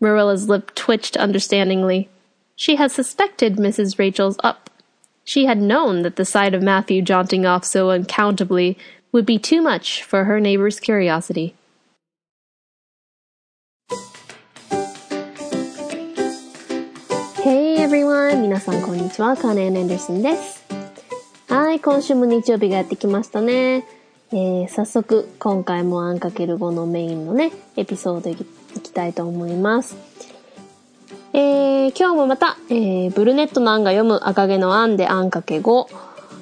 Marilla's lip twitched understandingly. She had suspected Mrs. Rachel's up. She had known that the sight of Matthew jaunting off so uncountably would be too much for her neighbor's curiosity. Hey everyone! 皆さんこんにちは。カーネン・エンダーソンです。はい、今週も日曜日がやってきましたね。えー、早速、今回もアンかける5のメインのね、エピソードい いきたいと思います。えー、今日もまた、えー、ブルネットのアンが読む赤毛のアンでアンかけ5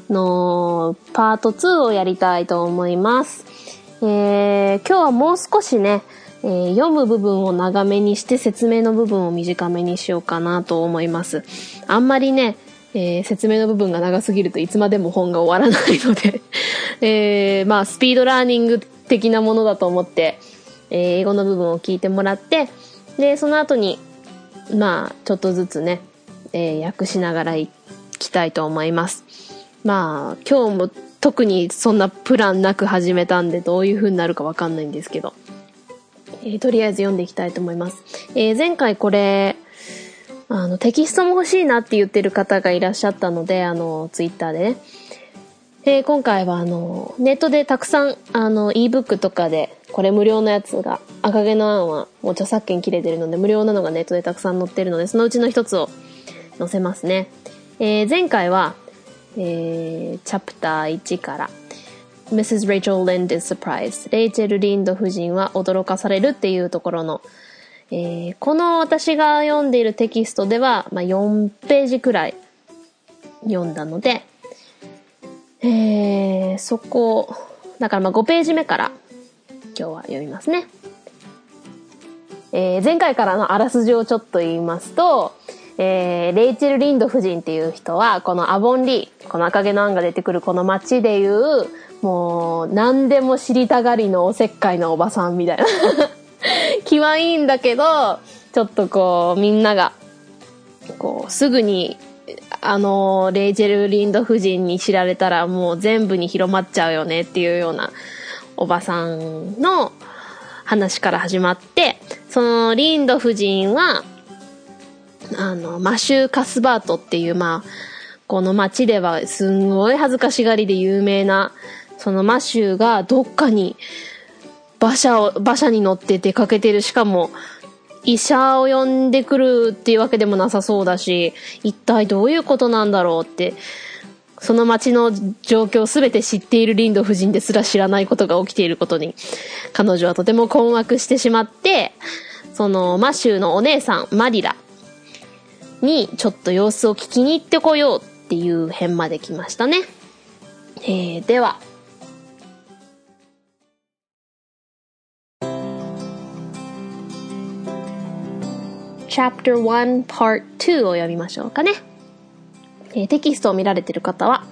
のパート2をやりたいと思います。えー、今日はもう少しね、えー、読む部分を長めにして説明の部分を短めにしようかなと思います。あんまりね、えー、説明の部分が長すぎるといつまでも本が終わらないので えー、まあ、スピードラーニング的なものだと思って、えー、英語の部分を聞いてもらって、で、その後に、まあ、ちょっとずつね、えー、訳しながらいきたいと思います。まあ、今日も特にそんなプランなく始めたんで、どういう風になるかわかんないんですけど、えー、とりあえず読んでいきたいと思います。えー、前回これ、あの、テキストも欲しいなって言ってる方がいらっしゃったので、あの、ツイッターでね。で、今回はあの、ネットでたくさん、あの、ebook とかで、これ無料のやつが、赤毛の案はもう著作権切れてるので、無料なのがネットでたくさん載ってるので、そのうちの一つを載せますね。えー、前回は、えー、チャプター1から、Mrs. Rachel Lind is surprised. レイチェル・リンド夫人は驚かされるっていうところの、えー、この私が読んでいるテキストでは、まあ、4ページくらい読んだので、えー、そこ、だからまあ5ページ目から今日は読みますね。えー、前回からのあらすじをちょっと言いますと、えー、レイチェル・リンド夫人っていう人は、このアボンリー、この赤毛のアンが出てくるこの街でいう、もう、何でも知りたがりのおせっかいのおばさんみたいな 気はいいんだけど、ちょっとこう、みんなが、こう、すぐに、あの、レイチェル・リンド夫人に知られたらもう全部に広まっちゃうよねっていうようなおばさんの話から始まって、そのリンド夫人は、あの、マシュー・カスバートっていう、まあ、この街ではすんごい恥ずかしがりで有名な、そのマシューがどっかに馬車を、馬車に乗って出かけてる。しかも、医者を呼んでくるっていうわけでもなさそうだし、一体どういうことなんだろうって、その街の状況を全て知っているリンド夫人ですら知らないことが起きていることに、彼女はとても困惑してしまって、そのマシューのお姉さん、マリラにちょっと様子を聞きに行ってこようっていう編まで来ましたね。えー、では、Chapter 1 Part 2を読みましょうかね。えー、テキストを見られている方は、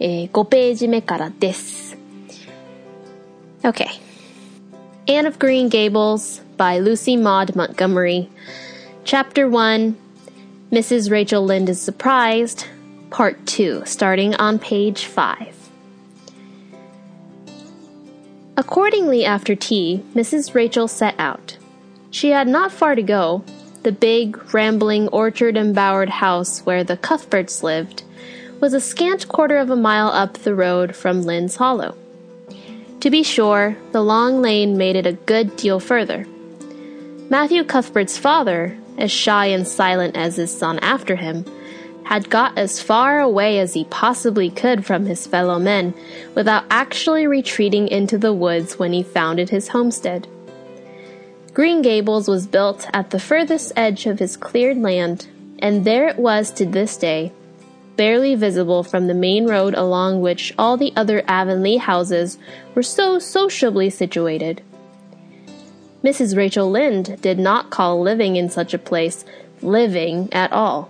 えー、5ページ目からです。Okay. Anne of Green Gables by Lucy Maud Montgomery. Chapter 1 Mrs. Rachel Lynde is Surprised, Part 2, starting on page 5. Accordingly, after tea, Mrs. Rachel set out. She had not far to go, the big, rambling, orchard embowered house where the Cuthberts lived, was a scant quarter of a mile up the road from Lynn's Hollow. To be sure, the long lane made it a good deal further. Matthew Cuthbert's father, as shy and silent as his son after him, had got as far away as he possibly could from his fellow men without actually retreating into the woods when he founded his homestead. Green Gables was built at the furthest edge of his cleared land, and there it was to this day, barely visible from the main road along which all the other Avonlea houses were so sociably situated. Mrs. Rachel Lynde did not call living in such a place living at all.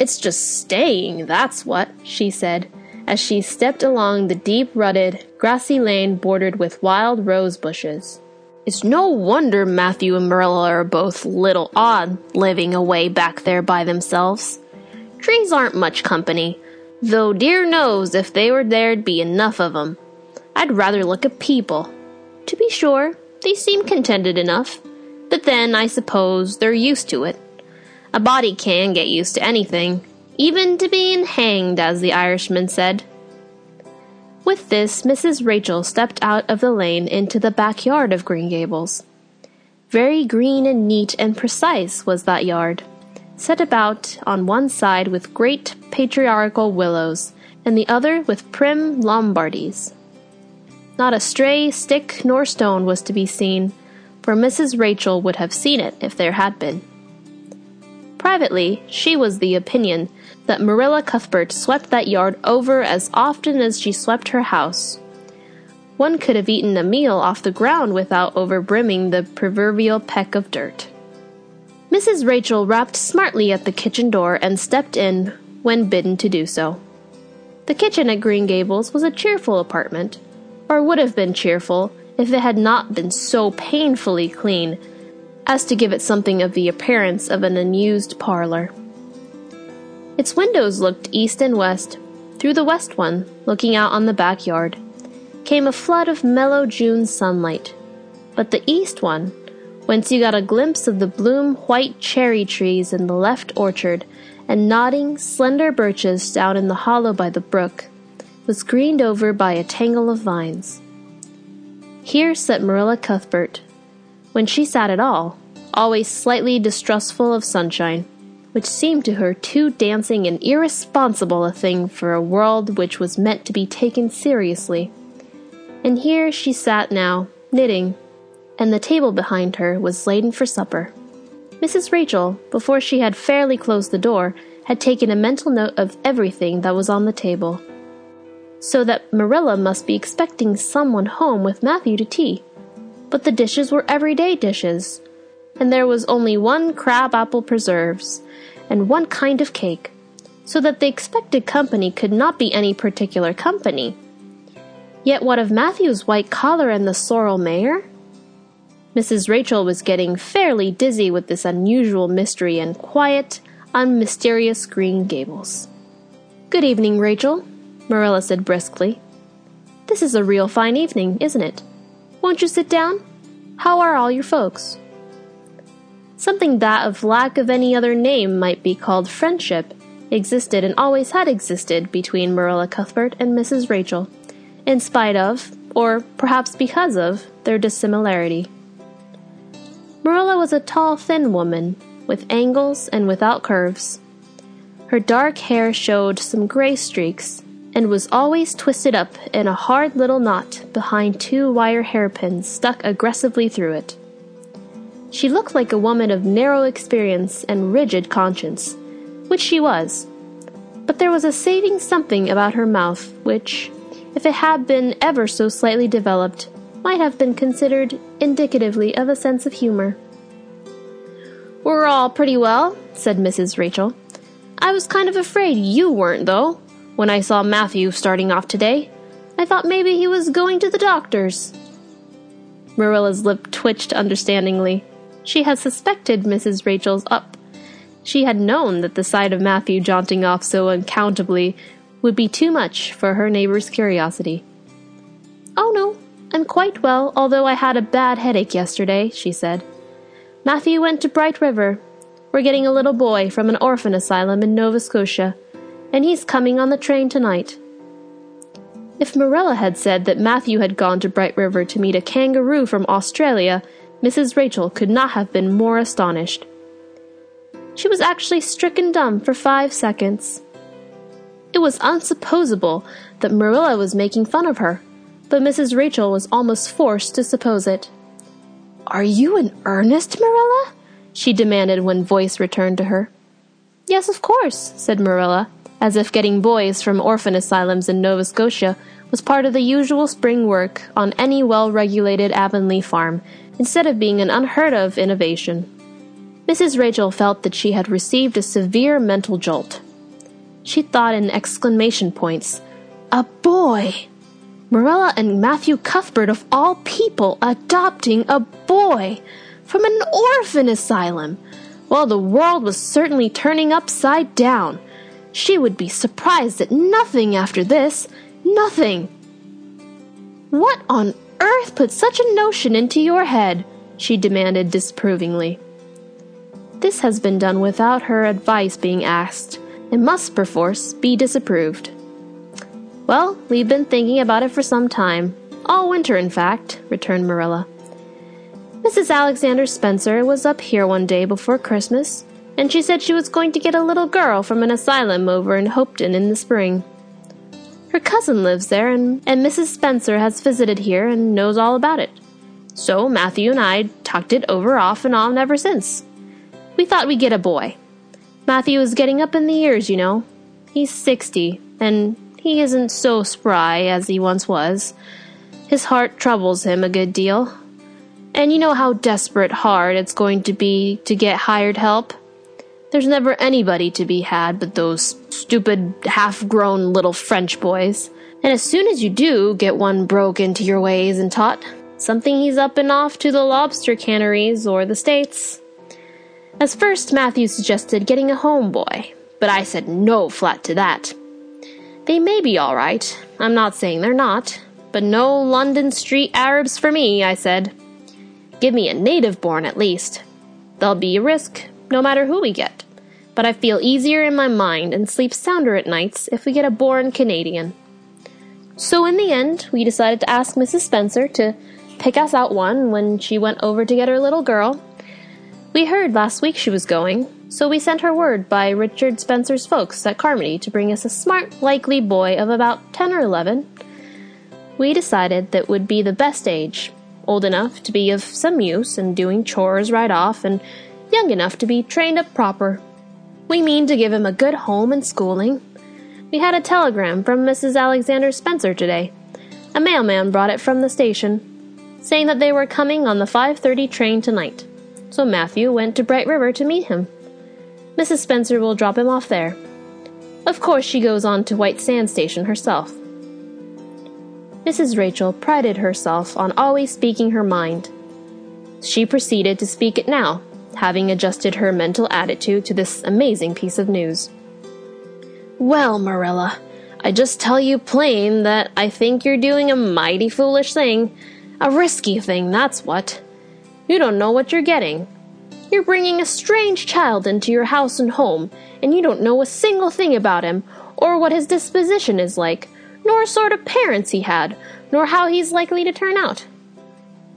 It's just staying, that's what, she said, as she stepped along the deep rutted, grassy lane bordered with wild rose bushes. It's no wonder Matthew and Marilla are both little odd living away back there by themselves. Trees aren't much company, though dear knows if they were there'd be enough of 'em. I'd rather look at people. To be sure, they seem contented enough. But then, I suppose, they're used to it. A body can get used to anything, even to being hanged, as the Irishman said. With this, Mrs. Rachel stepped out of the lane into the backyard of Green Gables. Very green and neat and precise was that yard, set about on one side with great patriarchal willows, and the other with prim Lombardies. Not a stray stick nor stone was to be seen, for Mrs. Rachel would have seen it if there had been. Privately, she was the opinion that Marilla Cuthbert swept that yard over as often as she swept her house. One could have eaten a meal off the ground without overbrimming the proverbial peck of dirt. Mrs. Rachel rapped smartly at the kitchen door and stepped in when bidden to do so. The kitchen at Green Gables was a cheerful apartment, or would have been cheerful if it had not been so painfully clean as to give it something of the appearance of an unused parlor. Its windows looked east and west. Through the west one, looking out on the backyard, came a flood of mellow June sunlight. But the east one, whence you got a glimpse of the bloom white cherry trees in the left orchard and nodding, slender birches down in the hollow by the brook, was greened over by a tangle of vines. Here sat Marilla Cuthbert, when she sat at all, always slightly distrustful of sunshine, which seemed to her too dancing and irresponsible a thing for a world which was meant to be taken seriously. And here she sat now, knitting, and the table behind her was laden for supper. Mrs. Rachel, before she had fairly closed the door, had taken a mental note of everything that was on the table. So that Marilla must be expecting someone home with Matthew to tea but the dishes were everyday dishes, and there was only one crab apple preserves and one kind of cake, so that the expected company could not be any particular company. Yet what of Matthew's white collar and the sorrel mare? Mrs. Rachel was getting fairly dizzy with this unusual mystery and quiet, unmysterious Green Gables. Good evening, Rachel, Marilla said briskly. This is a real fine evening, isn't it? Won't you sit down? How are all your folks? Something that, of lack of any other name, might be called friendship, existed and always had existed between Marilla Cuthbert and Mrs. Rachel, in spite of, or perhaps because of, their dissimilarity. Marilla was a tall, thin woman, with angles and without curves. Her dark hair showed some gray streaks, and was always twisted up in a hard little knot behind two wire hairpins stuck aggressively through it. She looked like a woman of narrow experience and rigid conscience, which she was. But there was a saving something about her mouth which, if it had been ever so slightly developed, might have been considered indicatively of a sense of humor. We're all pretty well, said Mrs. Rachel. I was kind of afraid you weren't, though when I saw Matthew starting off today. I thought maybe he was going to the doctor's. Marilla's lip twitched understandingly. She had suspected Mrs. Rachel's up. She had known that the sight of Matthew jaunting off so uncountably would be too much for her neighbor's curiosity. Oh, no, I'm quite well, although I had a bad headache yesterday, she said. Matthew went to Bright River. We're getting a little boy from an orphan asylum in Nova Scotia and he's coming on the train tonight. If Marilla had said that Matthew had gone to Bright River to meet a kangaroo from Australia, Mrs. Rachel could not have been more astonished. She was actually stricken dumb for five seconds. It was unsupposable that Marilla was making fun of her, but Mrs. Rachel was almost forced to suppose it. Are you in earnest, Marilla? she demanded when voice returned to her. Yes, of course, said Marilla, as if getting boys from orphan asylums in Nova Scotia was part of the usual spring work on any well regulated Avonlea farm, instead of being an unheard of innovation. Mrs. Rachel felt that she had received a severe mental jolt. She thought in exclamation points. A boy! Marilla and Matthew Cuthbert, of all people, adopting a boy from an orphan asylum! Well, the world was certainly turning upside down. She would be surprised at nothing after this. Nothing. What on earth put such a notion into your head? she demanded disapprovingly. This has been done without her advice being asked, and must perforce be disapproved. Well, we've been thinking about it for some time. All winter, in fact, returned Marilla. Mrs. Alexander Spencer was up here one day before Christmas, and she said she was going to get a little girl from an asylum over in Hopeton in the spring. Her cousin lives there, and, and Mrs. Spencer has visited here and knows all about it. So Matthew and I talked it over off and on ever since. We thought we'd get a boy. Matthew is getting up in the years, you know. He's sixty, and he isn't so spry as he once was. His heart troubles him a good deal. And you know how desperate hard it's going to be to get hired help. There's never anybody to be had but those stupid, half grown little French boys. And as soon as you do get one broke into your ways and taught, something he's up and off to the lobster canneries or the States. As first, Matthew suggested getting a homeboy, but I said no flat to that. They may be all right, I'm not saying they're not, but no London street Arabs for me, I said. Give me a native born at least. There'll be a risk, no matter who we get, but I feel easier in my mind and sleep sounder at nights if we get a born Canadian. So in the end, we decided to ask Mrs. Spencer to pick us out one when she went over to get her little girl, we heard last week she was going, so we sent her word by Richard Spencer's folks at Carmody to bring us a smart, likely boy of about 10 or 11. We decided that would be the best age, old enough to be of some use and doing chores right off, and young enough to be trained up proper. We mean to give him a good home and schooling. We had a telegram from Mrs. Alexander Spencer today. A mailman brought it from the station, saying that they were coming on the 5:30 train tonight so Matthew went to Bright River to meet him. Mrs. Spencer will drop him off there. Of course, she goes on to White Sand Station herself. Mrs. Rachel prided herself on always speaking her mind. She proceeded to speak it now, having adjusted her mental attitude to this amazing piece of news. Well, Marilla, I just tell you plain that I think you're doing a mighty foolish thing. A risky thing, that's what. You don't know what you're getting. You're bringing a strange child into your house and home, and you don't know a single thing about him, or what his disposition is like, nor sort of parents he had, nor how he's likely to turn out.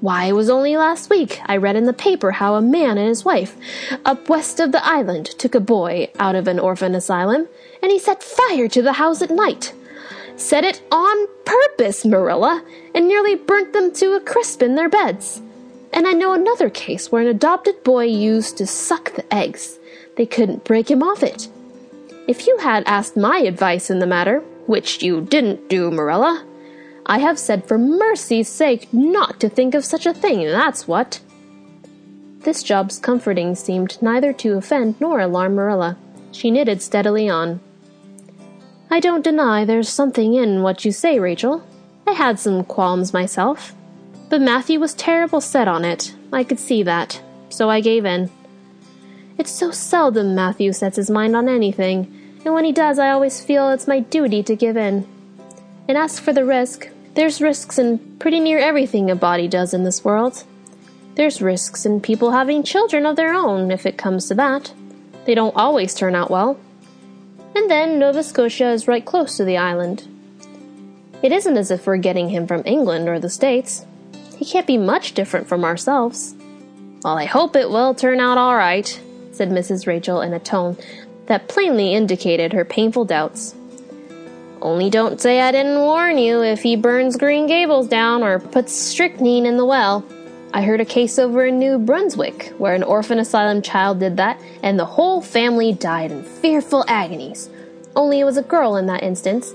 Why, it was only last week I read in the paper how a man and his wife, up west of the island, took a boy out of an orphan asylum, and he set fire to the house at night. Set it on purpose, Marilla, and nearly burnt them to a crisp in their beds. And I know another case where an adopted boy used to suck the eggs. They couldn't break him off it. If you had asked my advice in the matter, which you didn't do, Marilla, I have said for mercy's sake not to think of such a thing, that's what. This job's comforting seemed neither to offend nor alarm Marilla. She knitted steadily on. I don't deny there's something in what you say, Rachel. I had some qualms myself. But Matthew was terrible set on it. I could see that. So I gave in. It's so seldom Matthew sets his mind on anything, and when he does, I always feel it's my duty to give in. And as for the risk, there's risks in pretty near everything a body does in this world. There's risks in people having children of their own, if it comes to that. They don't always turn out well. And then Nova Scotia is right close to the island. It isn't as if we're getting him from England or the States. He can't be much different from ourselves. Well, I hope it will turn out all right, said Mrs. Rachel in a tone that plainly indicated her painful doubts. Only don't say I didn't warn you if he burns Green Gables down or puts strychnine in the well. I heard a case over in New Brunswick where an orphan asylum child did that, and the whole family died in fearful agonies. Only it was a girl in that instance,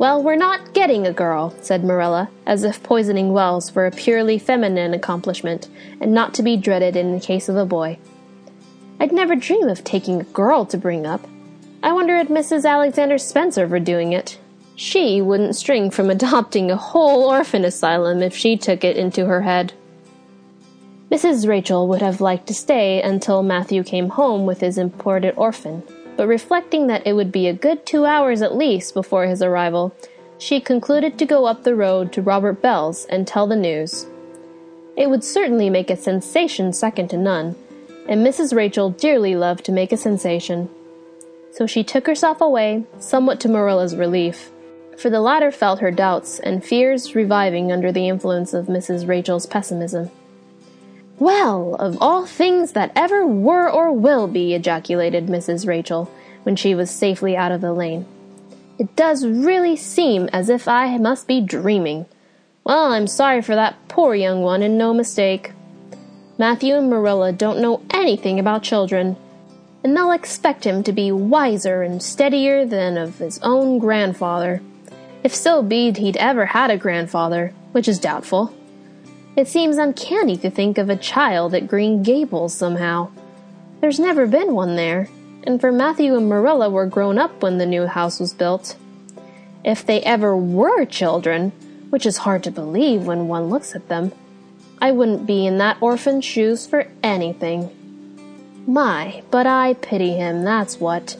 well, we're not getting a girl, said Marilla, as if poisoning wells were a purely feminine accomplishment, and not to be dreaded in the case of a boy. I'd never dream of taking a girl to bring up. I wonder at Mrs. Alexander Spencer for doing it. She wouldn't string from adopting a whole orphan asylum if she took it into her head. Mrs. Rachel would have liked to stay until Matthew came home with his imported orphan, but reflecting that it would be a good two hours at least before his arrival, she concluded to go up the road to Robert Bell's and tell the news. It would certainly make a sensation second to none, and Mrs. Rachel dearly loved to make a sensation. So she took herself away, somewhat to Marilla's relief, for the latter felt her doubts and fears reviving under the influence of Mrs. Rachel's pessimism. Well, of all things that ever were or will be, ejaculated Mrs. Rachel, when she was safely out of the lane. It does really seem as if I must be dreaming. Well, I'm sorry for that poor young one, and no mistake. Matthew and Marilla don't know anything about children, and they'll expect him to be wiser and steadier than of his own grandfather, if so be he'd ever had a grandfather, which is doubtful. It seems uncanny to think of a child at Green Gables somehow. There's never been one there, and for Matthew and Marilla were grown up when the new house was built. If they ever were children, which is hard to believe when one looks at them. I wouldn't be in that orphan's shoes for anything. My, but I pity him, that's what.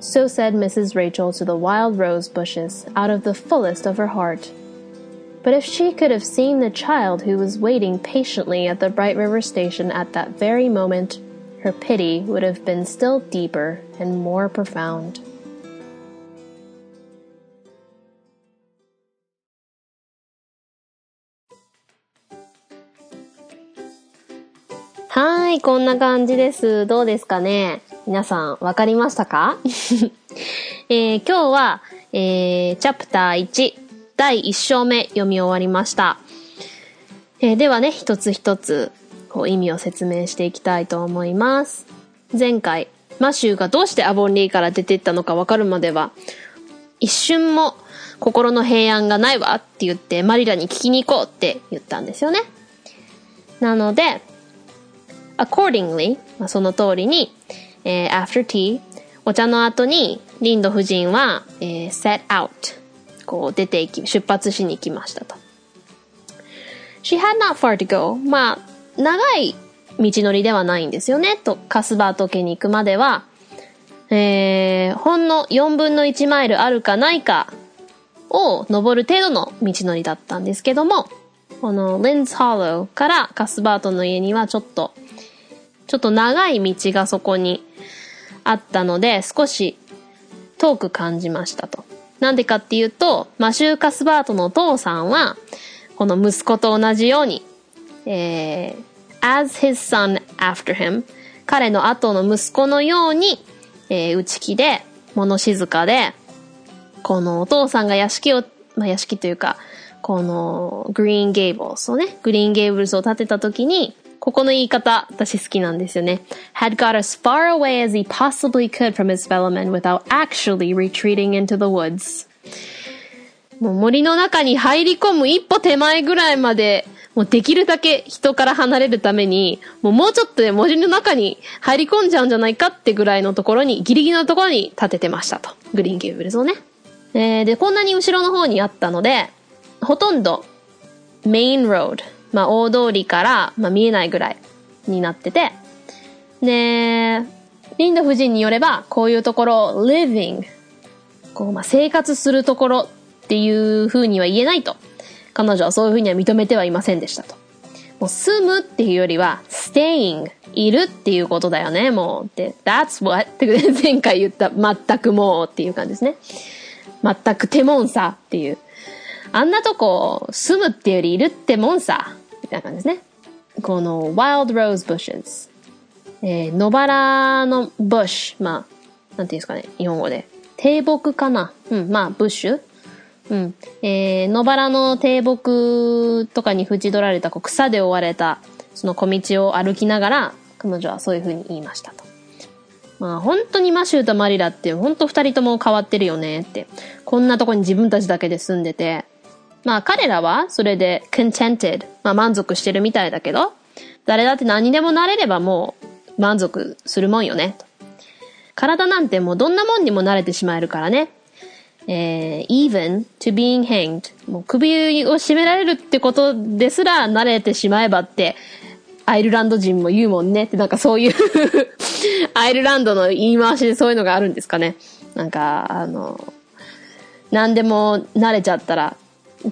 So said Mrs. Rachel to the wild rose bushes, out of the fullest of her heart. But if she could have seen the child who was waiting patiently at the Bright River station at that very moment, her pity would have been still deeper and more profound. はい、こんな感じです。どうですかね？皆さん、わかりましたか？えー、今日は、えー、チャプター1、第1章目読み終わりました。えー、ではね、一つ一つ、こう、意味を説明していきたいと思います。前回、マシューがどうしてアボンリーから出てったのかわかるまでは、一瞬も心の平安がないわって言ってマリラに聞きに行こうって言ったんですよね。なので、accordingly、まあ、その通りに、えー、after tea、お茶の後に、リンド夫人は、えー、set out、こう出て行き、出発しに行きましたと。She had not far to go. まあ、長い道のりではないんですよね。と、カスバート家に行くまでは、えー、ほんの4分の1マイルあるかないかを登る程度の道のりだったんですけども、このレンズハローからカスバートの家にはちょっとちょっと長い道がそこにあったので、少し遠く感じましたと。なんでかっていうと、マシュー・カスバートのお父さんは、この息子と同じように、えー、as his son after him 彼の後の息子のように、えー、内気で、物静かで、このお父さんが屋敷を、まあ、屋敷というか、このグリーンゲーブルスをね、グリーンゲーブルスを建てた時に、ここの言い方、私好きなんですよね。had got as far away as he possibly could from his fellow men without actually retreating into the woods. もう森の中に入り込む一歩手前ぐらいまで、もうできるだけ人から離れるために、もうもうちょっとで森の中に入り込んじゃうんじゃないかってぐらいのところに、ギリギリのところに建ててましたと。グリーンケーブルズをね。えー、で、こんなに後ろの方にあったので、ほとんどメインロード、まあ、大通りから、まあ、見えないぐらいになってて、で、リンド夫人によれば、こういうところを、living、こう、まあ、生活するところっていう風には言えないと。彼女はそういう風には認めてはいませんでしたと。もう住むっていうよりは、staying、いるっていうことだよね、もう。って、that's what っ て前回言った全くもうっていう感じですね。全く手もんさっていう。あんなとこ住むっていうよりいるってもんさ。みたいな感じですね。この wild rose bushes。えー、野バラの bush。まあ、なんていうんですかね、日本語で。低木かなうん、まあ、ブッシュうん。えー、野バラの低木とかに縁取られたこう草で覆われた、その小道を歩きながら、彼女はそういう風に言いましたと。まあ本当にマシューとマリラって本当二人とも変わってるよねって。こんなとこに自分たちだけで住んでて、まあ彼らはそれで contented、まあ満足してるみたいだけど、誰だって何でもなれればもう満足するもんよね。体なんてもうどんなもんにも慣れてしまえるからね。えー、even to being hanged もう首を絞められるってことですら慣れてしまえばってアイルランド人も言うもんねってなんかそういう アイルランドの言い回しでそういうのがあるんですかね。なんか、あの、何でも慣れちゃったら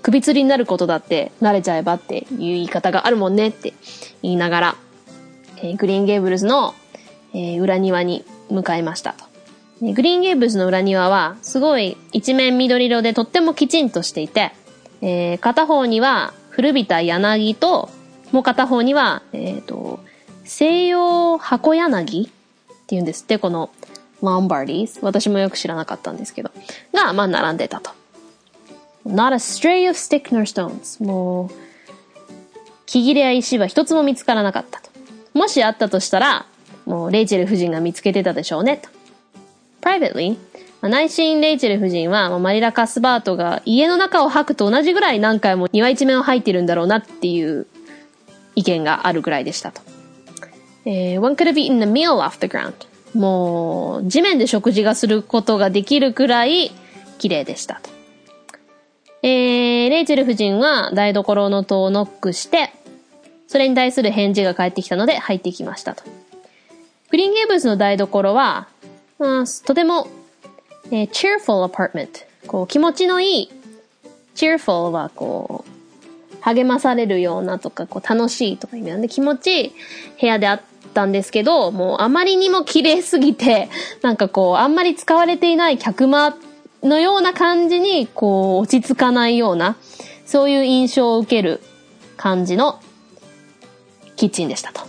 首吊りになることだって慣れちゃえばっていう言い方があるもんねって言いながら、えー、グリーンゲーブルズの、えー、裏庭に向かいましたと。グリーンゲーブルズの裏庭はすごい一面緑色でとってもきちんとしていて、えー、片方には古びた柳と、もう片方には、えっ、ー、と、西洋箱柳っていうんですって、このロンバーディーズ。私もよく知らなかったんですけど。が、まあ、並んでたと。Not a stray of stick nor stones. もう、木切れや石は一つも見つからなかったと。もしあったとしたら、もうレイチェル夫人が見つけてたでしょうねと。Privately, 内心レイチェル夫人はマリラ・カスバートが家の中を吐くと同じぐらい何回も庭一面を吐いてるんだろうなっていう意見があるぐらいでしたと。えー、one could have eaten a meal off the ground. もう、地面で食事がすることができるくらい綺麗でしたと。レイチェル夫人は台所の戸をノックして、それに対する返事が返ってきたので入ってきましたと。グリーンゲーブスの台所は、まあ、とても、えー、cheerful apartment。こう、気持ちのいい、cheerful はこう、励まされるようなとか、こう、楽しいとか意味なんで気持ちいい部屋であったんですけど、もうあまりにも綺麗すぎて、なんかこう、あんまり使われていない客間のような感じに、こう、落ち着かないような、そういう印象を受ける感じのキッチンでしたと。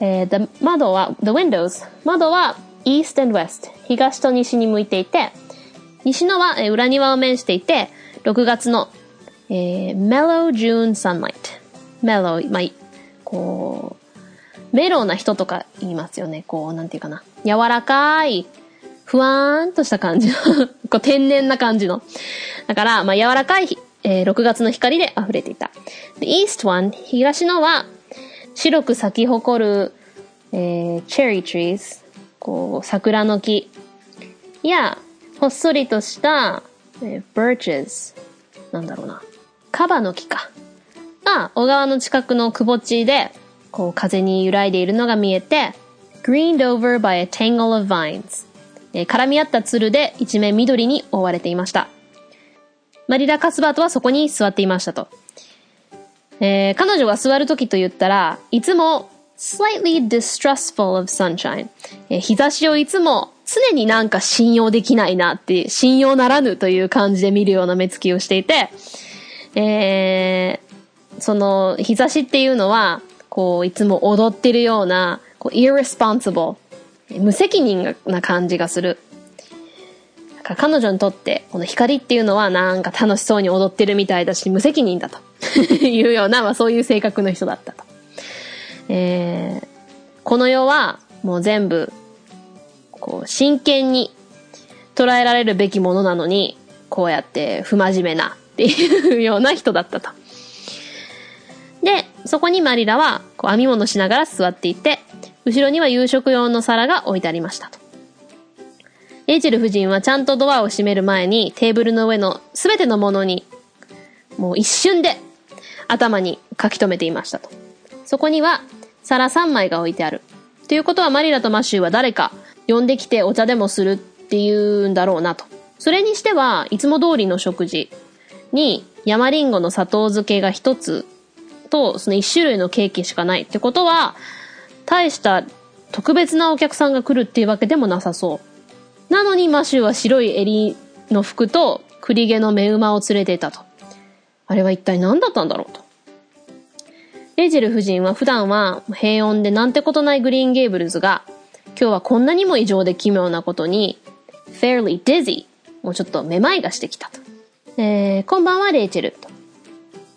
えー、the 窓は、the windows 窓は east and west 東と西に向いていて、西のは、えー、裏庭を面していて、6月の、えー、mellow June sunlight mellow まあ、こう、メローな人とか言いますよね。こう、なんていうかな。柔らかいふわーんとした感じのこう天然な感じの。だから、まあ、柔らかい、えー、6月の光で溢れていた。The east one、東のは、白く咲き誇る、えー、チェリー trees、こう、桜の木や、ほっそりとした、えー、birches、なんだろうな、カバの木か。が、小川の近くのくぼ地で、こう、風に揺らいでいるのが見えて、greened over by a tangle of vines。えー、絡み合ったツルで一面緑に覆われていました。マリラ・カスバートはそこに座っていましたと。えー、彼女が座るときと言ったらいつも slightly distrustful of sunshine、えー、日差しをいつも常になんか信用できないなって、信用ならぬという感じで見るような目つきをしていて、えー、その日差しっていうのは、こう、いつも踊ってるような、こう、irresponsible、無責任な感じがする。彼女にとってこの光っていうのはなんか楽しそうに踊ってるみたいだし無責任だと いうような、まあ、そういう性格の人だったと。えー、この世はもう全部こう真剣に捉えられるべきものなのにこうやって不真面目なっていうような人だったと。で、そこにマリラはこう編み物しながら座っていて、後ろには夕食用の皿が置いてありましたと。エイチェル夫人はちゃんとドアを閉める前にテーブルの上のすべてのものにもう一瞬で頭に書き留めていましたと。そこには皿3枚が置いてある。ということはマリラとマシューは誰か呼んできてお茶でもするっていうんだろうなと。それにしてはいつも通りの食事に山リンゴの砂糖漬けが1つとその1種類のケーキしかないってことは大した特別なお客さんが来るっていうわけでもなさそう。なのにマシューは白い襟の服と栗毛の目馬を連れていたと。あれは一体何だったんだろうと。レイジェル夫人は普段は平穏でなんてことないグリーンゲーブルズが、今日はこんなにも異常で奇妙なことに、fairly dizzy もうちょっとめまいがしてきたと。えー、こんばんはレイチェルと。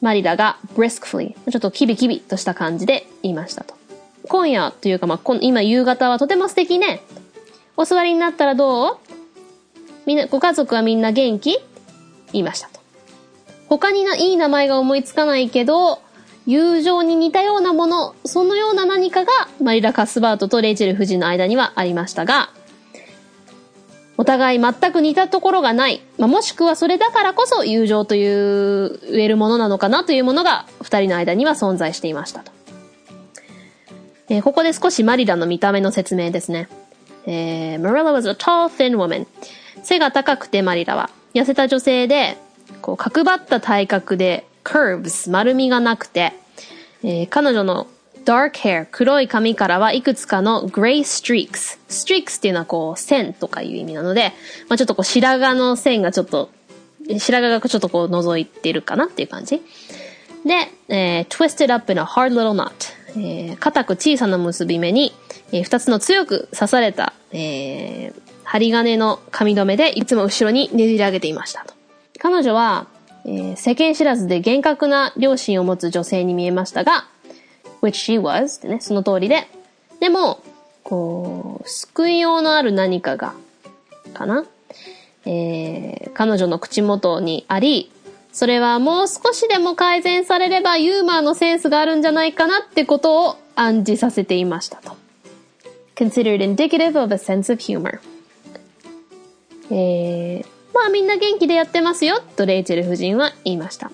マリラが briskly ちょっとキビキビとした感じで言いましたと。今夜というか、まあ、今夕方はとても素敵ね。お座りになったらどう？みんな、ご家族はみんな元気？言いましたと。他にないい名前が思いつかないけど、友情に似たようなもの、そのような何かがマリラ・カスバートとレイチェル夫人の間にはありましたが、お互い全く似たところがない、まあ、もしくはそれだからこそ友情という言えるものなのかなというものが二人の間には存在していましたと。えー、ここで少しマリラの見た目の説明ですね。えー、Marilla was a tall, thin woman. 背が高くてマリラは。痩せた女性で、こう角張った体格で curves 丸みがなくて、えー彼女の dark hair 黒い髪からはいくつかの gray streaks streaks っていうのはこう線とかいう意味なので、まあ、ちょっとこう白髪の線がちょっと白髪がちょっとこう覗いてるかなっていう感じで、えー twisted up in a hard little knot えー固く小さな結び目に、えー二つの強く刺された、えー針金の髪留めでいつも後ろにねじり上げていましたと。彼女は、えー世間知らずで厳格な良心を持つ女性に見えましたが、which she was ってね、その通りで。でも、こう、救いようのある何かが、かな？えー彼女の口元にあり、それはもう少しでも改善されればユーモアのセンスがあるんじゃないかなってことを暗示させていましたと。considered indicative of a sense of humor. えー、まあみんな元気でやってますよ、とレイチェル夫人は言いました。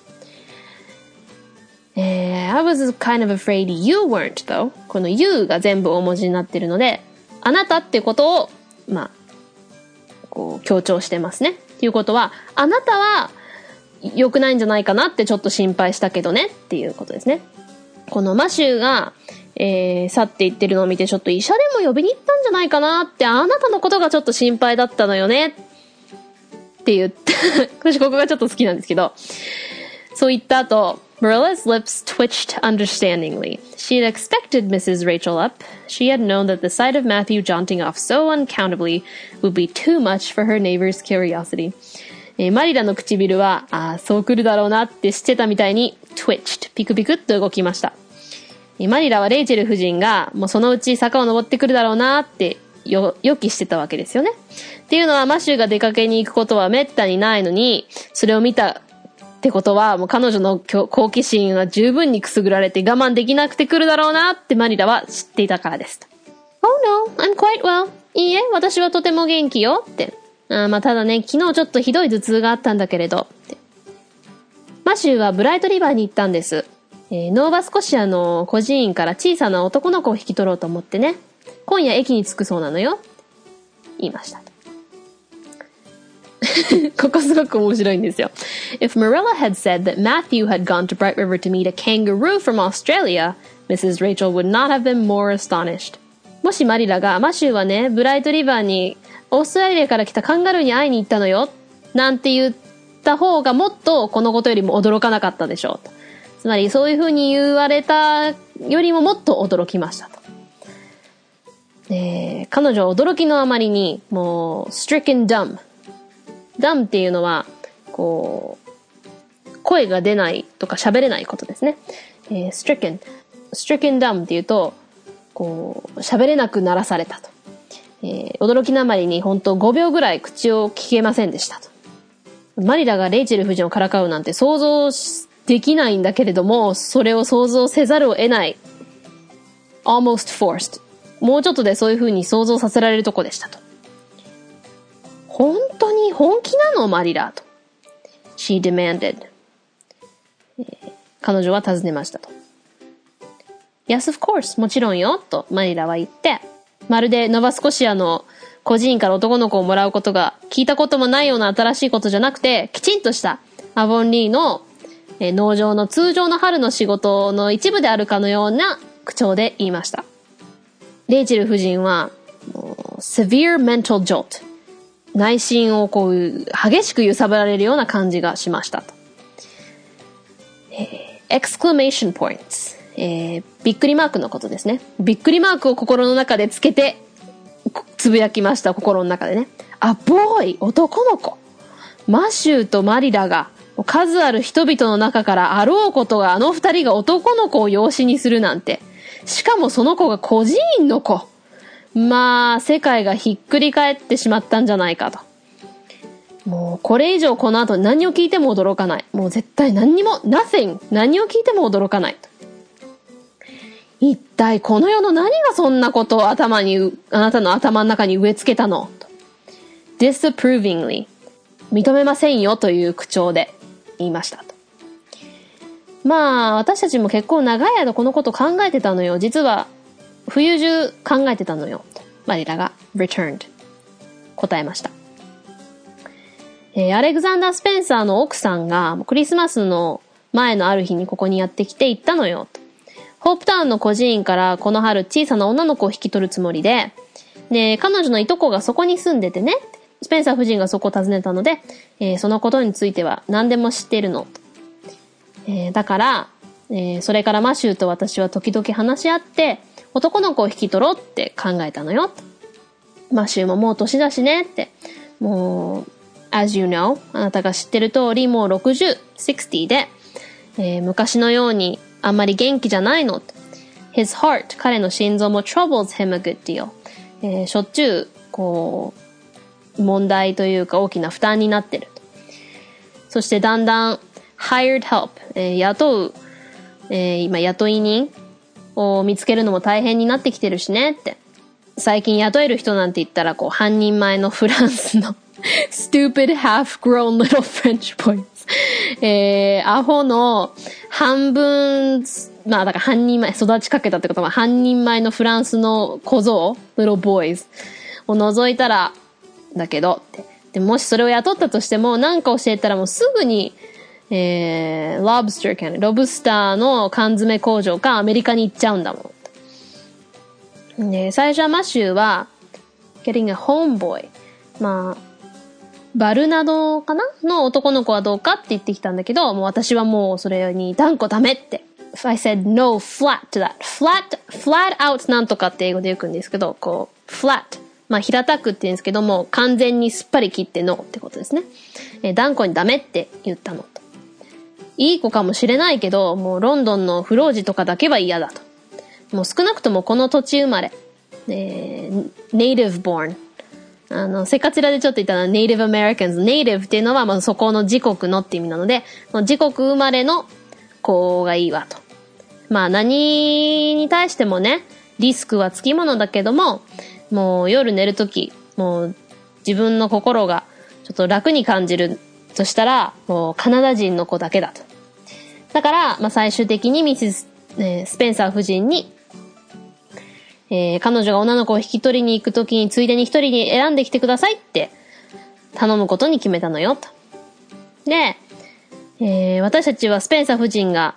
えー、I was kind of afraid you weren't though. この you が全部大文字になってるので、あなたってことを、まあ、こう強調してますね。っていうことは、あなたは良くないんじゃないかなってちょっと心配したけどねっていうことですね。このマシューが、えー、去っていってるのを見てちょっと医者でも呼びに行ったんじゃないかなって、あなたのことがちょっと心配だったのよねって言って、私ここがちょっと好きなんですけど、そう言った後、Marilla's lips twitched understandingly. She had expected Mrs. Rachel up. She had known that the sight of Matthew jaunting off so uncountably would be too much for her neighbor's curiosity. えーマリラの唇は、ああ、そう来るだろうなって知ってたみたいに、twitched、ピクピクっと動きました。えーマリラはレイチェル夫人が、もうそのうち坂を登ってくるだろうなって、よ、予期してたわけですよね。っていうのは、マシューが出かけに行くことは滅多にないのに、それを見たってことは、もう彼女の好好奇心は十分にくすぐられて我慢できなくて来るだろうなってマリラは知っていたからです。Oh no, I'm quite well. いいえ、私はとても元気よって。あまあただね、昨日ちょっとひどい頭痛があったんだけれど。マシューはブライトリバーに行ったんです。えーノーバスコシアの孤児院から小さな男の子を引き取ろうと思ってね。今夜駅に着くそうなのよ。言いました。ここすごく面白いんですよ。If Marilla had said that Matthew had gone to Bright River to meet a kangaroo from Australia, Mrs. Rachel would not have been more astonished. もしマリラが、マシューはね、ブライトリバーにオーストラリアから来たカンガルーに会いに行ったのよ、なんて言った方がもっとこのことよりも驚かなかったでしょう。つまりそういう風に言われたよりももっと驚きましたと。で彼女は驚きのあまりに、もう、stricken dumb。dumb っていうのは、こう、声が出ないとか喋れないことですね。えー stricken。stricken dumb っていうと、こう、喋れなくならされたと。えー驚きのあまりに本当5秒ぐらい口を聞けませんでしたと。マリラがレイチェル夫人をからかうなんて想像できないんだけれども、それを想像せざるを得ない。almost forced. もうちょっとでそういう風に想像させられるとこでしたと。本当に本気なの？マリラと。She demanded. 彼女は尋ねましたと。Yes, of course. もちろんよ。とマリラは言って、まるでノバスコシアの孤児院から男の子をもらうことが聞いたこともないような新しいことじゃなくて、きちんとしたアボンリーのえ農場の通常の春の仕事の一部であるかのような口調で言いました。レイチェル夫人は、severe mental jolt。内心をこう、激しく揺さぶられるような感じがしましたと。えー exclamation points。えーびっくりマークのことですね。びっくりマークを心の中でつけて、つぶやきました、心の中でね。あ、ボーイ男の子マシューとマリラが、数ある人々の中からあろうことがあの二人が男の子を養子にするなんて。しかもその子が孤児院の子。まあ、世界がひっくり返ってしまったんじゃないかと。もう、これ以上この後何を聞いても驚かない。もう絶対何にも、nothing。何を聞いても驚かない。一体この世の何がそんなことを頭に、あなたの頭の中に植え付けたの？と disapprovingly 認めませんよという口調で言いましたと。まあ、私たちも結構長い間このこと考えてたのよ。実は、冬中考えてたのよ。マリラが returned 答えました。えーアレクザンダー・スペンサーの奥さんがクリスマスの前のある日にここにやってきて行ったのよ。とホープタウンの孤児院からこの春小さな女の子を引き取るつもりで、で、彼女のいとこがそこに住んでてね、スペンサー夫人がそこを訪ねたので、えーそのことについては何でも知ってるの。えーだから、えーそれからマシューと私は時々話し合って、男の子を引き取ろうって考えたのよ。マシューももう年だしねって。もう、as you know, あなたが知ってる通りもう60、60で、えー昔のようにあんまり元気じゃないの。His heart, 彼の心臓も troubles him a good deal. えーしょっちゅう、こう、問題というか大きな負担になってる。そしてだんだん hired help、えー雇う、えー今雇い人を見つけるのも大変になってきてるしねって。最近雇える人なんて言ったらこう半人前のフランスの stupid half-grown little French boy。えー、アホの半分、まあだから半人前、育ちかけたってことは半人前のフランスの小僧 little boys を除いたら、だけど。でもしそれを雇ったとしても、なんか教えたらもうすぐに、えー、lobster can ロブスターの缶詰工場かアメリカに行っちゃうんだもん。で、最初はマシューは、getting a homeboy。まあ、バルナドかなの男の子はどうかって言ってきたんだけど、もう私はもうそれに断固ダメって。I said no flat to that. flat, flat out なんとかって英語で言うんですけど、こう、flat。まあ平たくって言うんですけども、完全にすっぱり切ってノーってことですね。えー断固にダメって言ったのと。いい子かもしれないけど、もうロンドンの不老児とかだけは嫌だと。もう少なくともこの土地生まれ。えー、native born。あの、せっかちらでちょっと言ったのは native Americans。native っていうのは、まあそこの自国のって意味なので、自国生まれの子がいいわと。まあ何に対してもね、リスクはつきものだけども、もう夜寝るとき、もう自分の心がちょっと楽に感じるとしたら、もうカナダ人の子だけだと。だから、まあ最終的にミセス、えースペンサー夫人に、えー彼女が女の子を引き取りに行くときについでに一人に選んできてくださいって頼むことに決めたのよ、と。で、えー私たちはスペンサー夫人が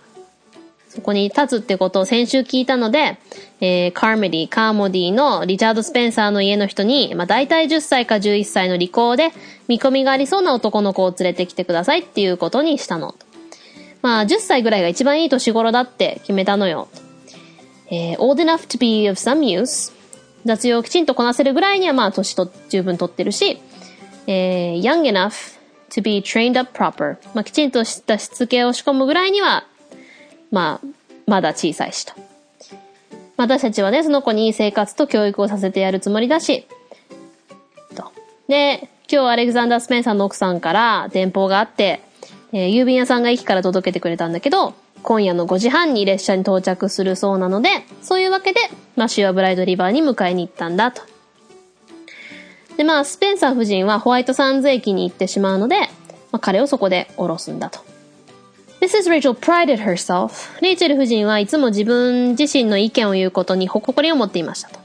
そこに立つってことを先週聞いたので、えーカーメディ、カーモディのリチャード・スペンサーの家の人に、まあ大体10歳か11歳の利口で、見込みがありそうな男の子を連れてきてくださいっていうことにしたの。まあ10歳ぐらいが一番いい年頃だって決めたのよ。えー old enough to be of some use. 雑用をきちんとこなせるぐらいにはまあ年と十分取ってるし、えー young enough to be trained up proper. まあきちんとしたしつけを仕込むぐらいには、まあ、まだ小さいしと。私たちはね、その子にいい生活と教育をさせてやるつもりだし、と。で、今日アレクザンダー・スペンサーの奥さんから電報があって、えー郵便屋さんが駅から届けてくれたんだけど、今夜の5時半に列車に到着するそうなので、そういうわけで、マシューはブライドリバーに迎えに行ったんだと。で、まあ、スペンサー夫人はホワイトサンズ駅に行ってしまうので、まあ、彼をそこで降ろすんだと。Mrs. Rachel prided herself. レイチェル夫人はいつも自分自身の意見を言うことに誇りを持っていましたと。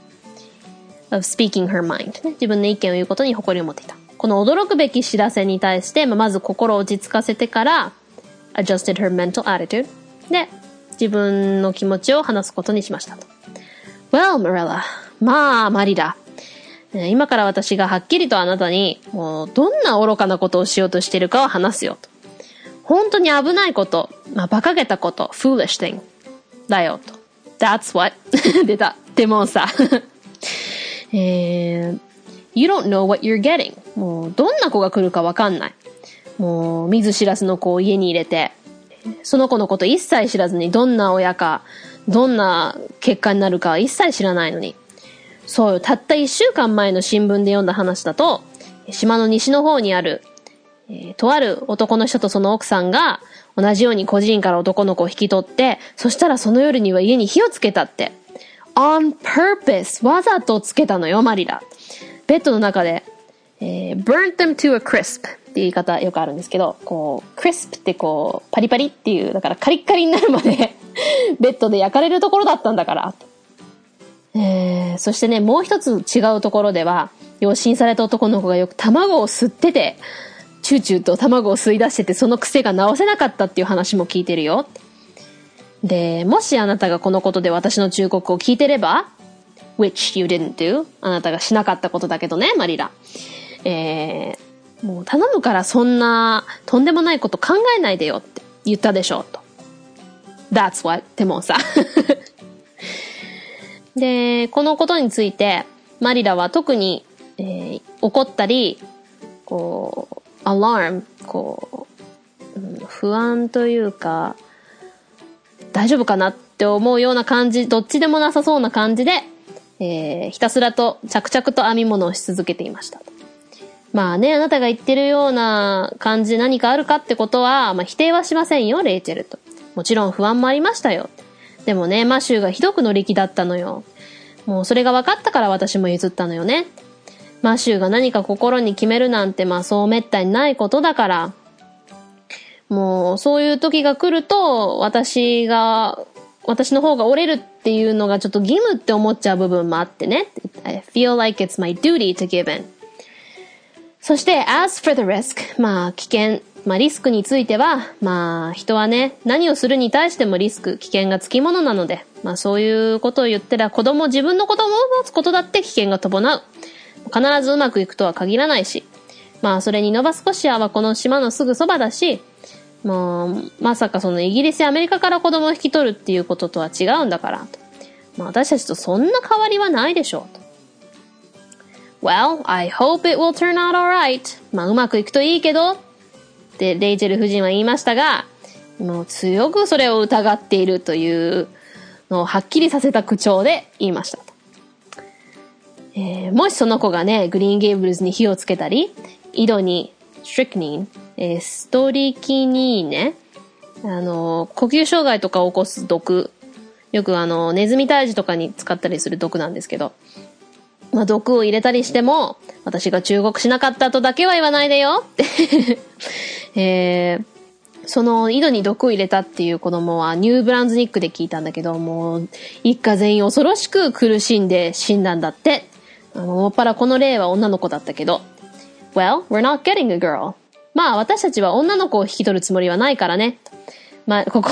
of speaking her mind、自分の意見を言うことに誇りを持っていた。この驚くべき知らせに対して、まあまず心を落ち着かせてから、adjusted her mental attitude. で、自分の気持ちを話すことにしましたと。Well, Marilla. まあ、マリラ。今から私がはっきりとあなたに、もう、どんな愚かなことをしようとしているかを話すよと。本当に危ないこと、まあ、馬鹿げたこと、foolish thing だよと。That's what 出た。でもさ、えー You don't know what you're getting. もう、どんな子が来るかわかんない。もう、見ず知らずの子を家に入れて、その子のこと一切知らずに、どんな親か、どんな結果になるか一切知らないのに。そうよ、たった一週間前の新聞で読んだ話だと、島の西の方にある、えーとある男の人とその奥さんが、同じように孤児院から男の子を引き取って、そしたらその夜には家に火をつけたって。on purpose わざとつけたのよ、マリラ。ベッドの中で、えー burnt them to a crisp って言い方よくあるんですけど、こう、crisp ってこう、パリパリっていう、だからカリッカリになるまで ベッドで焼かれるところだったんだから。えーそしてね、もう一つ違うところでは、養子にされた男の子がよく卵を吸ってて、チューチューと卵を吸い出しててその癖が直せなかったっていう話も聞いてるよ。で、もしあなたがこのことで私の忠告を聞いてれば、which you didn't do あなたがしなかったことだけどね、マリラ。えー、もう頼むからそんなとんでもないこと考えないでよって言ったでしょ、と。That's what ってもうさ。で、このことについて、マリラは特に、えー、怒ったり、こう、アラーム、こう、うん、不安というか、大丈夫かなって思うような感じ、どっちでもなさそうな感じで、えー、ひたすらと着々と編み物をし続けていました。まあね、あなたが言ってるような感じで何かあるかってことは、まあ否定はしませんよ、レイチェルと。もちろん不安もありましたよ。でもね、マシューがひどく乗り気だったのよ。もうそれが分かったから私も譲ったのよね。マシューが何か心に決めるなんてまあそう滅多にないことだから、もうそういう時が来ると私が、私の方が折れるっていうのがちょっと義務って思っちゃう部分もあってね。I feel like it's my duty to give in. そして as for the risk, まあ危険、まあリスクについては、まあ人はね、何をするに対してもリスク、危険がつきものなので、まあそういうことを言ってら子供、自分の子供を持つことだって危険が伴う。必ずうまくいくとは限らないし、まあそれにノバスコシアはこの島のすぐそばだし、まあ、まさかそのイギリスやアメリカから子供を引き取るっていうこととは違うんだから、まあ私たちとそんな変わりはないでしょうと。Well, I hope it will turn out alright. まあうまくいくといいけど、ってレイチェル夫人は言いましたが、もう強くそれを疑っているというのをはっきりさせた口調で言いました。えー、もしその子がね、グリーンゲーブルズに火をつけたり、井戸にストリクニン、えー、ストリキニーネ、あの、呼吸障害とかを起こす毒、よくあの、ネズミ退治とかに使ったりする毒なんですけど、まあ、毒を入れたりしても、私が忠告しなかったとだけは言わないでよって えー、その井戸に毒を入れたっていう子供はニューブランズニックで聞いたんだけど、もう一家全員恐ろしく苦しんで死んだんだって。あの、もっぱらこの例は女の子だったけど。Well, we're not getting a girl. まあ私たちは女の子を引き取るつもりはないからね。まあ、ここ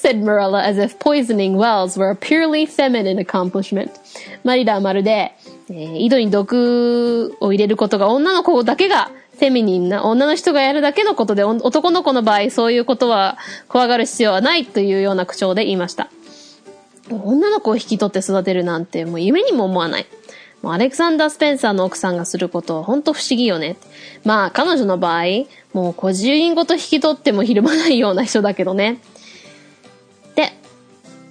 said Marilla as if poisoning wells were a purely feminine accomplishment. マリラはまるで、えー、井戸に毒を入れることが女の子だけがフェミニンな女の人がやるだけのことで、男の子の場合そういうことは怖がる必要はないというような口調で言いました。女の子を引き取って育てるなんてもう夢にも思わない。もうアレクサンダー・スペンサーの奥さんがすることは本当不思議よね。まあ彼女の場合、もう個人ごと引き取ってもひるまないような人だけどね。で、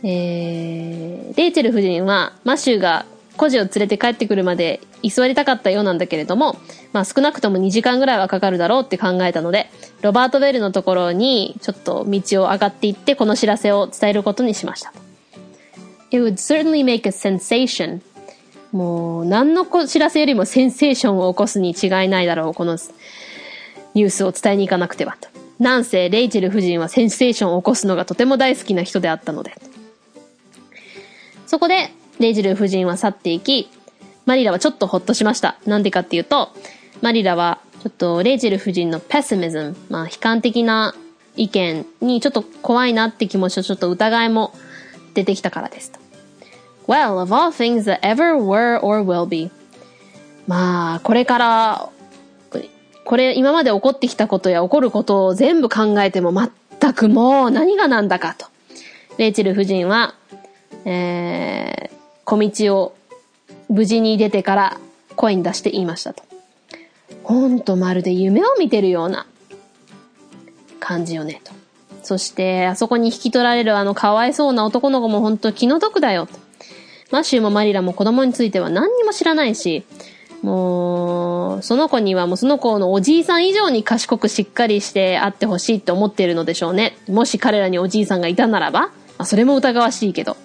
えー、レイチェル夫人はマシューが孤児を連れて帰ってくるまで居座りたかったようなんだけれども、まあ少なくとも2時間ぐらいはかかるだろうって考えたので、ロバート・ベルのところにちょっと道を上がっていってこの知らせを伝えることにしました。It would certainly make a sensation もう何の知らせよりもセンセーションを起こすに違いないだろう、このニュースを伝えに行かなくてはと。なんせ、レイチェル夫人はセンセーションを起こすのがとても大好きな人であったので。そこで、レイチェル夫人は去っていき、マリラはちょっとほっとしました。なんでかっていうと、マリラは、ちょっと、レイチェル夫人のペシミズム、まあ、悲観的な意見にちょっと怖いなって気持ちとちょっと疑いも出てきたからですと。Well, of all things that ever were or will be. まあ、これから、これ、今まで起こってきたことや起こることを全部考えても全くもう何がなんだかと。レイチェル夫人は、えー、小道を無事に出てから声に出して言いましたと。ほんとまるで夢を見てるような感じよねと。そして、あそこに引き取られるあのかわいそうな男の子も本当気の毒だよと。マシュもマリラも子供については何にも知らないし、もう、その子にはもうその子のおじいさん以上に賢くしっかりしてあってほしいって思っているのでしょうね。もし彼らにおじいさんがいたならば、まあ、それも疑わしいけど。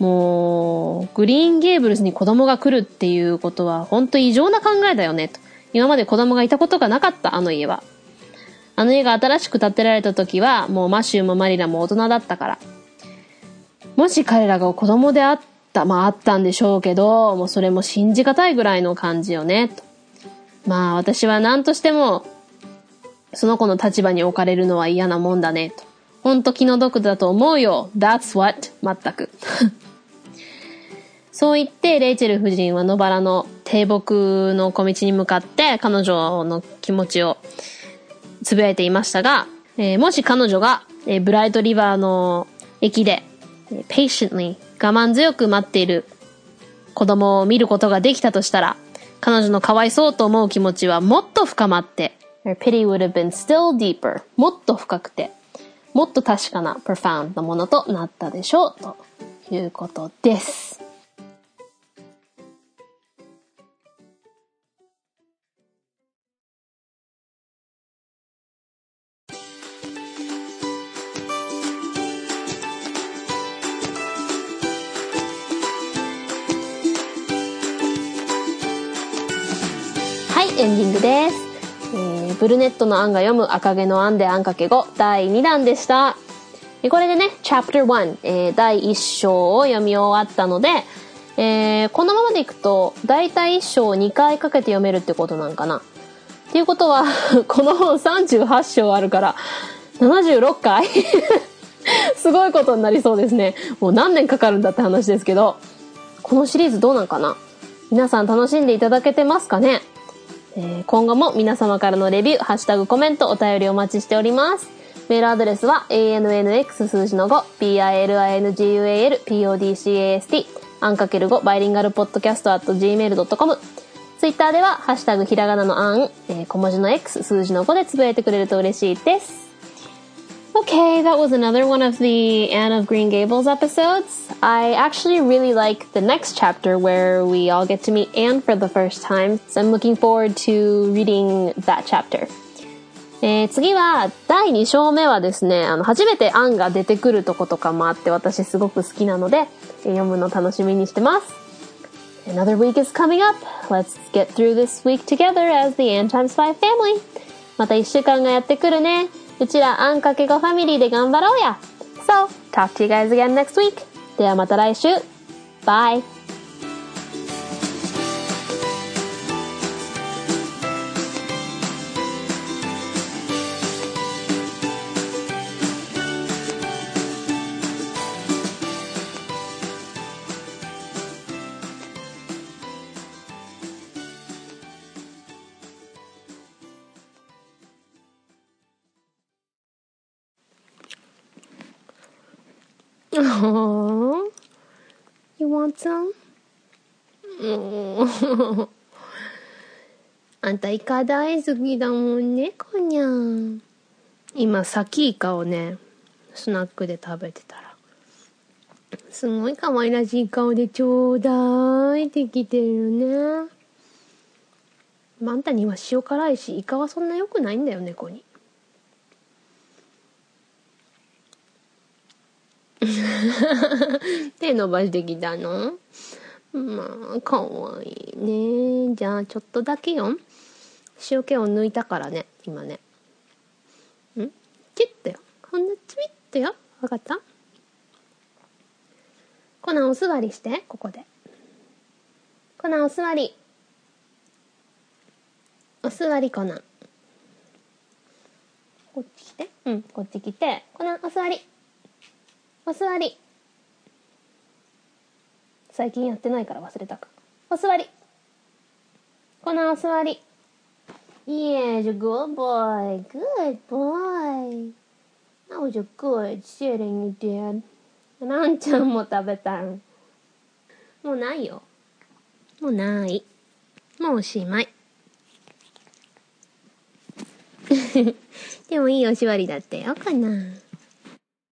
もう、グリーンゲーブルズに子供が来るっていうことは本当異常な考えだよね、と。今まで子供がいたことがなかった、あの家は。あの家が新しく建てられた時は、もうマシューもマリラも大人だったから。もし彼らが子供であった、まああったんでしょうけど、もうそれも信じがたいぐらいの感じよね、と。まあ私は何としても、その子の立場に置かれるのは嫌なもんだね、と。ほんと気の毒だと思うよ。That's what. まったく。そう言って、レイチェル夫人は野原の低木の小道に向かって彼女の気持ちをつぶやいていましたが、えー、もし彼女が、えー、ブライトリバーの駅で、えー、patiently 我慢強く待っている子供を見ることができたとしたら、彼女のかわいそうと思う気持ちはもっと深まって、pity would have been still deeper もっと深くて、もっと確かな profound なものとなったでしょう、ということです。エンディングです。えー、ブルネットの案が読む赤毛の案で案かけ5第2弾でした。これでね、Chapter 1、えー、第1章を読み終わったので、えー、このままでいくと、大体1章を2回かけて読めるってことなんかな。っていうことは、この本38章あるから、76回 すごいことになりそうですね。もう何年かかるんだって話ですけど、このシリーズどうなんかな？皆さん楽しんでいただけてますかね？えー、今後も皆様からのレビュー、ハッシュタグコメント、お便りお待ちしております。メールアドレスは annx 数字の5、bilingual podcast、アンかける5バイリンガルポッドキャスト at gmail.com。ツイッターでは、ハッシュタグひらがなのアン、えー、小文字の X、数字の5でつぶやいてくれると嬉しいです。Okay, that was another one of the Anne of Green Gables episodes. I actually really like the next chapter where we all get to meet Anne for the first time, so I'm looking forward to reading that chapter. えー、次は、第2章目はですね、あの、初めてアンが出てくるとことかもあって、私すごく好きなので、読むの楽しみにしてます。Another week is coming up. Let's get through this week together as the Ann times 5 family. また1週間がやってくるね。 うちらあんかけごファミリーで頑張ろうや So, talk to you guys again next week. ではまた来週。Bye! Oh, you want some? あんたイカ大好きだもんね、こにゃん。今、サキイカをね、スナックで食べてたら、すごい可愛らしい顔でちょうだいってきてるね。あんたには塩辛いし、イカはそんな良くないんだよ、猫に。手伸ばしてきたの？まあ、かわいいね。じゃあ、ちょっとだけよ。塩気を抜いたからね、今ね。ん？チュッとよ。ほんのちびっとよ。わかった？コナンお座りして、ここで。コナンお座り。お座りコナン。こっち来て。うん、こっち来て。コナンお座り。お座り。最近やってないから忘れたか。お座り。このお座り。Yes, good boy. Good boy. That was a good sitting you did. なんちゃんも食べたん。もうないよ。もうない。もうおしまい。でもいいお座りだったよかな。